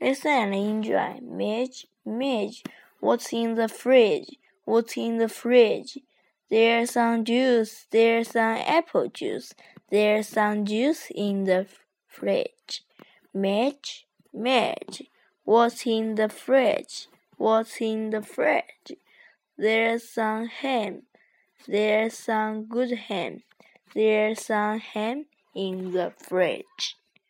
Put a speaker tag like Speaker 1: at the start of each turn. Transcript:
Speaker 1: Listen and enjoy. Midge, Midge, what's in the fridge? What's in the fridge? There's some juice. There's some apple juice. There's some juice in the fridge. Midge, Midge, what's in the fridge? What's in the fridge? There's some ham. There's some good ham. There's some ham in the fridge.